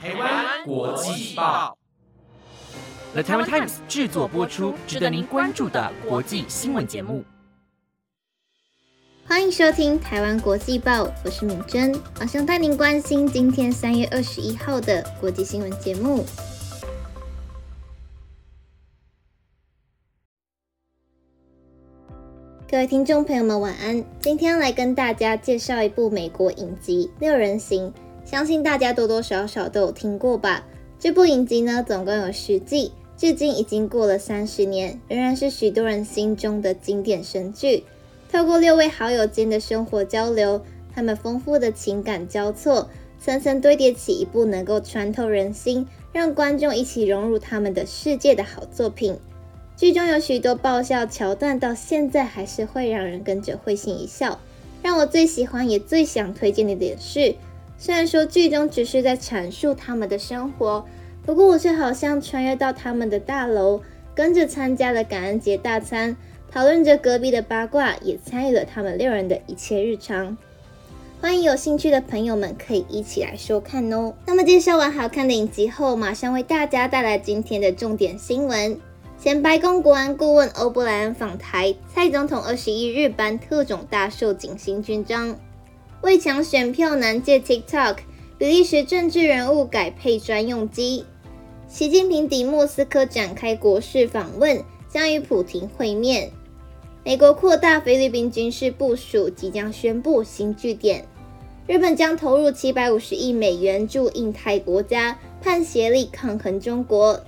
台湾国际报，The Taiwan Times 制作播出，值得您关注的国际新闻节目。欢迎收听台湾国际报，我是敏珍，马上带您关心今天三月二十一号的国际新闻节目。各位听众朋友们，晚安！今天来跟大家介绍一部美国影集《六人行》，相信大家多多少少都有听过吧。这部影集呢，总共有十季，至今已经过了三十年，仍然是许多人心中的经典神剧。透过六位好友间的生活交流，他们丰富的情感交错，层层堆叠起一部能够穿透人心，让观众一起融入他们的世界的好作品。剧中有许多爆笑桥段，到现在还是会让人跟着会心一笑。让我最喜欢也最想推荐的点是，虽然说剧中只是在阐述他们的生活，不过我却好像穿越到他们的大楼，跟着参加了感恩节大餐，讨论着隔壁的八卦，也参与了他们六人的一切日常。欢迎有兴趣的朋友们可以一起来收看哦。那么介绍完好看的影集后，马上为大家带来今天的重点新闻。前白宫国安顾问欧布莱恩访台，蔡总统二十一日颁特种大寿锦星勋章。为抢选票难借 TikTok，比利时政治人物改配专用机。习近平抵莫斯科展开国事访问，将与普京会面。美国扩大菲律宾军事部署，即将宣布新据点。日本将投入七百五十亿美元驻印太国家，盼协力抗衡中国。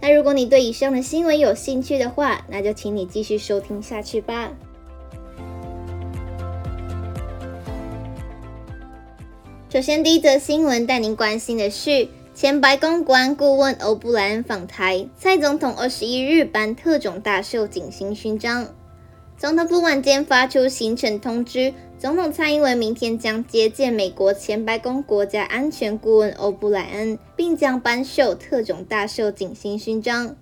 那如果你对以上的新闻有兴趣的话，那就请你继续收听下去吧。首先，第一则新闻带您关心的是，前白宫国安顾问欧布莱恩访台，蔡总统二十一日颁特种大秀锦星勋章。总统府晚间发出行程通知。总统蔡英文明天将接见美国前白宫国家安全顾问欧布莱恩，并将颁授特种大秀锦星勋章。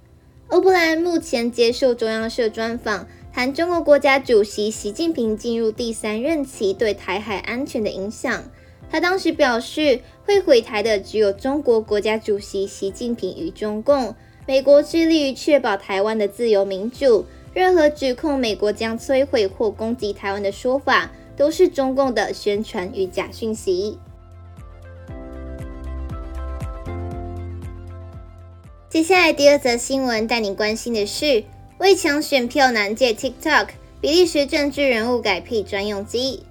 欧布莱恩目前接受中央社专访，谈中国国家主席习近平进入第三任期对台海安全的影响。他当时表示，会毁台的只有中国国家主席习近平与中共，美国致力于确保台湾的自由民主。任何指控美国将摧毁或攻击台湾的说法。都是中共的宣传与假讯息。接下来第二则新闻带你关心的是，为抢选票难借 TikTok，比利时政治人物改配专用机。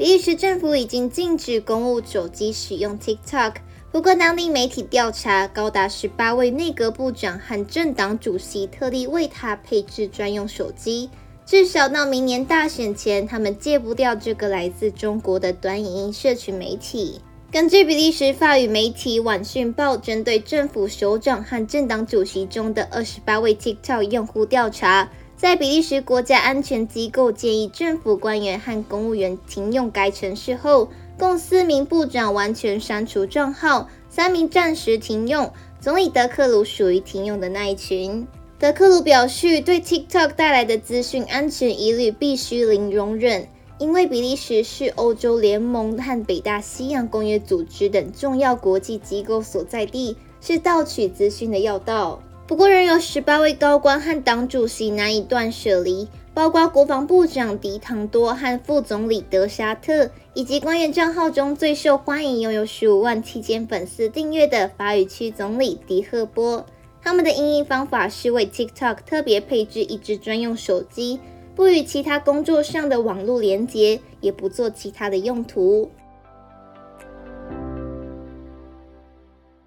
比利时政府已经禁止公务手机使用 TikTok，不过当地媒体调查，高达十八位内阁部长和政党主席特地为他配置专用手机。至少到明年大选前，他们戒不掉这个来自中国的短影音社群媒体。根据比利时法语媒体《晚讯报》针对政府首长和政党主席中的二十八位 TikTok 用户调查，在比利时国家安全机构建议政府官员和公务员停用该程式后，共四名部长完全删除账号，三名暂时停用。总理德克鲁属于停用的那一群。德克鲁表示，对 TikTok 带来的资讯安全疑虑必须零容忍，因为比利时是欧洲联盟和北大西洋公约组织等重要国际机构所在地，是盗取资讯的要道。不过，仍有十八位高官和党主席难以断舍离，包括国防部长迪唐多和副总理德沙特，以及官员账号中最受欢迎、拥有十五万七千粉丝订阅的法语区总理迪赫波。他们的营运方法是为 TikTok 特别配置一支专用手机，不与其他工作上的网络连接，也不做其他的用途。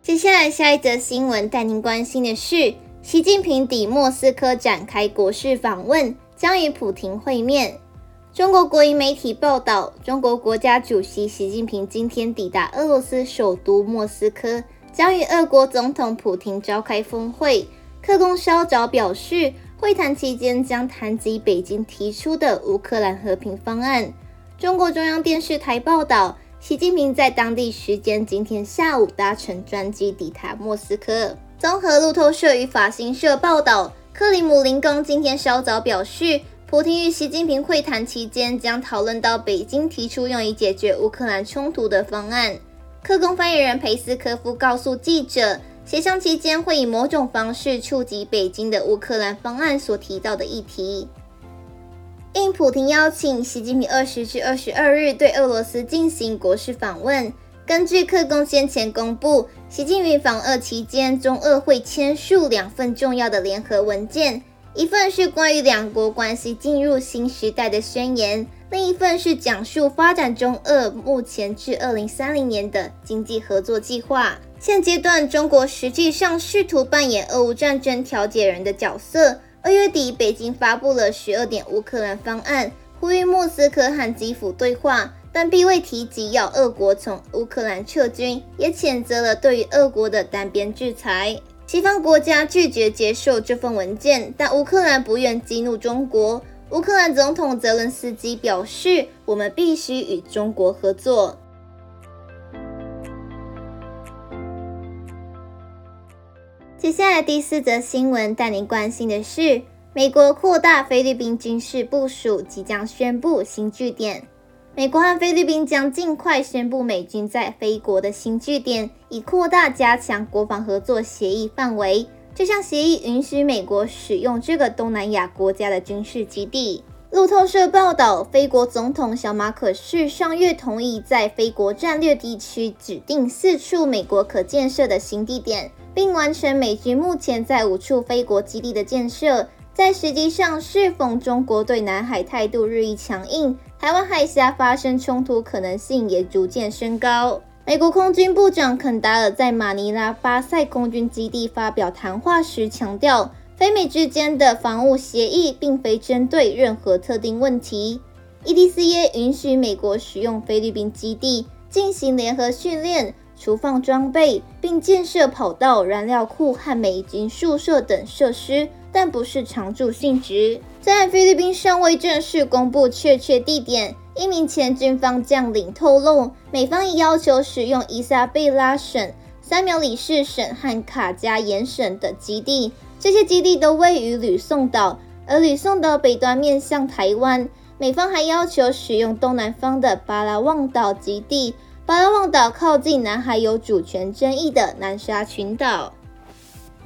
接下来下一则新闻带您关心的是，习近平抵莫斯科展开国事访问，将与普廷会面。中国国营媒体报道，中国国家主席习近平今天抵达俄罗斯首都莫斯科。将与俄国总统普京召开峰会。克宫稍早表示，会谈期间将谈及北京提出的乌克兰和平方案。中国中央电视台报道，习近平在当地时间今天下午搭乘专机抵达莫斯科。综合路透社与法新社报道，克里姆林宫今天稍早表示，普京与习近平会谈期间将讨论到北京提出用以解决乌克兰冲突的方案。克宫发言人佩斯科夫告诉记者，协商期间会以某种方式触及北京的乌克兰方案所提到的议题。应普廷邀请，习近平二十至二十二日对俄罗斯进行国事访问。根据克宫先前公布，习近平访俄期间，中俄会签署两份重要的联合文件，一份是关于两国关系进入新时代的宣言，另一份是讲述发展中俄目前至二零三零年的经济合作计划。现阶段，中国实际上试图扮演俄乌战争调解人的角色。二月底，北京发布了十二点乌克兰方案，呼吁莫斯科和基辅对话，但并未提及要俄国从乌克兰撤军，也谴责了对于俄国的单边制裁。西方国家拒绝接受这份文件，但乌克兰不愿激怒中国。乌克兰总统泽伦斯基表示：“我们必须与中国合作。”接下来第四则新闻带您关心的是，美国扩大菲律宾军事部署，即将宣布新据点。美国和菲律宾将尽快宣布美军在菲国的新据点，以扩大加强国防合作协议范围。这项协议允许美国使用这个东南亚国家的军事基地。路透社报道，菲国总统小马可是上月同意在菲国战略地区指定四处美国可建设的新地点。并完成美军目前在五处飞国基地的建设。在实际上，适逢中国对南海态度日益强硬，台湾海峡发生冲突可能性也逐渐升高。美国空军部长肯达尔在马尼拉巴塞空军基地发表谈话时强调，非美之间的防务协议并非针对任何特定问题。EDCA 允许美国使用菲律宾基地进行联合训练。储放装备，并建设跑道、燃料库和美军宿舍等设施，但不是常驻性质。在菲律宾尚未正式公布确切地点，一名前军方将领透露，美方已要求使用伊莎贝拉省、三苗里士省和卡加延省的基地。这些基地都位于吕宋岛，而吕宋岛北端面向台湾。美方还要求使用东南方的巴拉望岛基地。巴拉望岛靠近南海有主权争议的南沙群岛。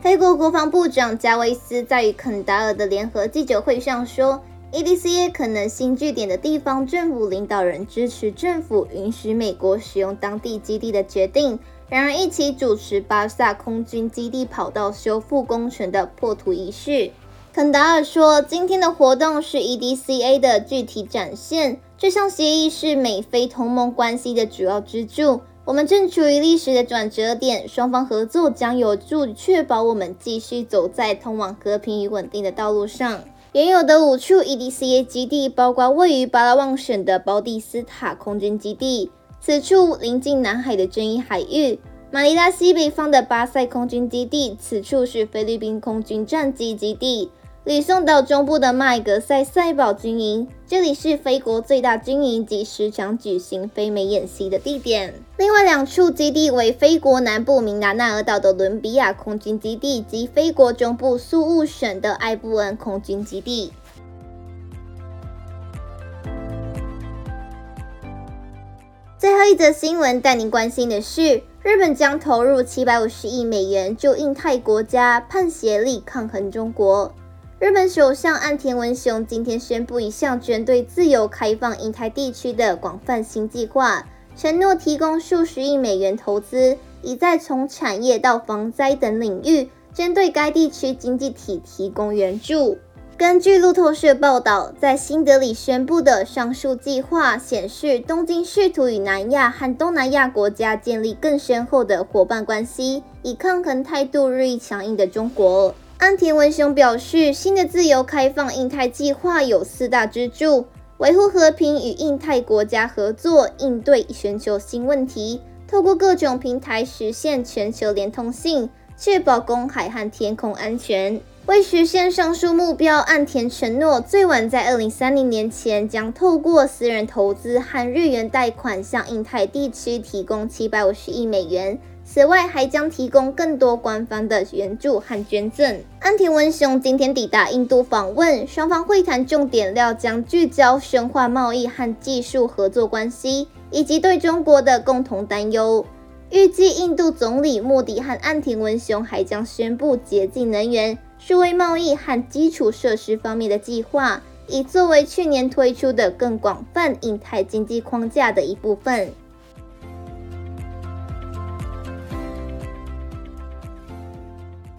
菲国国防部长加维斯在与肯达尔的联合记者会上说，EDCA 可能新据点的地方政府领导人支持政府允许美国使用当地基地的决定。然而，一起主持巴萨空军基地跑道修复工程的破土仪式。肯达尔说：“今天的活动是 EDCA 的具体展现。这项协议是美菲同盟关系的主要支柱。我们正处于历史的转折点，双方合作将有助确保我们继续走在通往和平与稳定的道路上。”原有的五处 EDCA 基地包括位于巴拉望省的包蒂斯塔空军基地，此处临近南海的争议海域；马尼拉西北方的巴塞空军基地，此处是菲律宾空军战机基地。吕宋岛中部的麦格塞塞堡军营，这里是菲国最大军营及时常举行非美演习的地点。另外两处基地为菲国南部明达纳尔岛的伦比亚空军基地及菲国中部苏务省的埃布恩空军基地。最后一则新闻带您关心的是，日本将投入七百五十亿美元就印太国家，判协力抗衡中国。日本首相岸田文雄今天宣布一项针对自由开放印太地区的广泛新计划，承诺提供数十亿美元投资，以在从产业到防灾等领域，针对该地区经济体提供援助。根据路透社报道，在新德里宣布的上述计划显示，东京试图与南亚和东南亚国家建立更深厚的伙伴关系，以抗衡态度日益强硬的中国。安田文雄表示，新的自由开放印太计划有四大支柱：维护和平与印太国家合作，应对全球新问题，透过各种平台实现全球连通性，确保公海和天空安全。为实现上述目标，岸田承诺，最晚在二零三零年前，将透过私人投资和日元贷款，向印太地区提供七百五十亿美元。此外，还将提供更多官方的援助和捐赠。安田文雄今天抵达印度访问，双方会谈重点料将聚焦深化贸易和技术合作关系，以及对中国的共同担忧。预计印度总理莫迪和安田文雄还将宣布洁净能源、数位贸易和基础设施方面的计划，以作为去年推出的更广泛印太经济框架的一部分。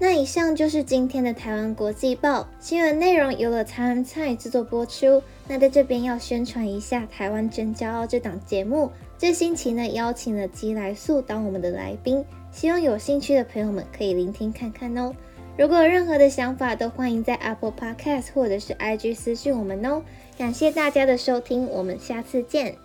那以上就是今天的台湾国际报新闻内容，由了台湾菜制作播出。那在这边要宣传一下《台湾真骄傲》这档节目，这星期呢邀请了吉来素当我们的来宾，希望有兴趣的朋友们可以聆听看看哦。如果有任何的想法，都欢迎在 Apple Podcast 或者是 IG 私讯我们哦。感谢大家的收听，我们下次见。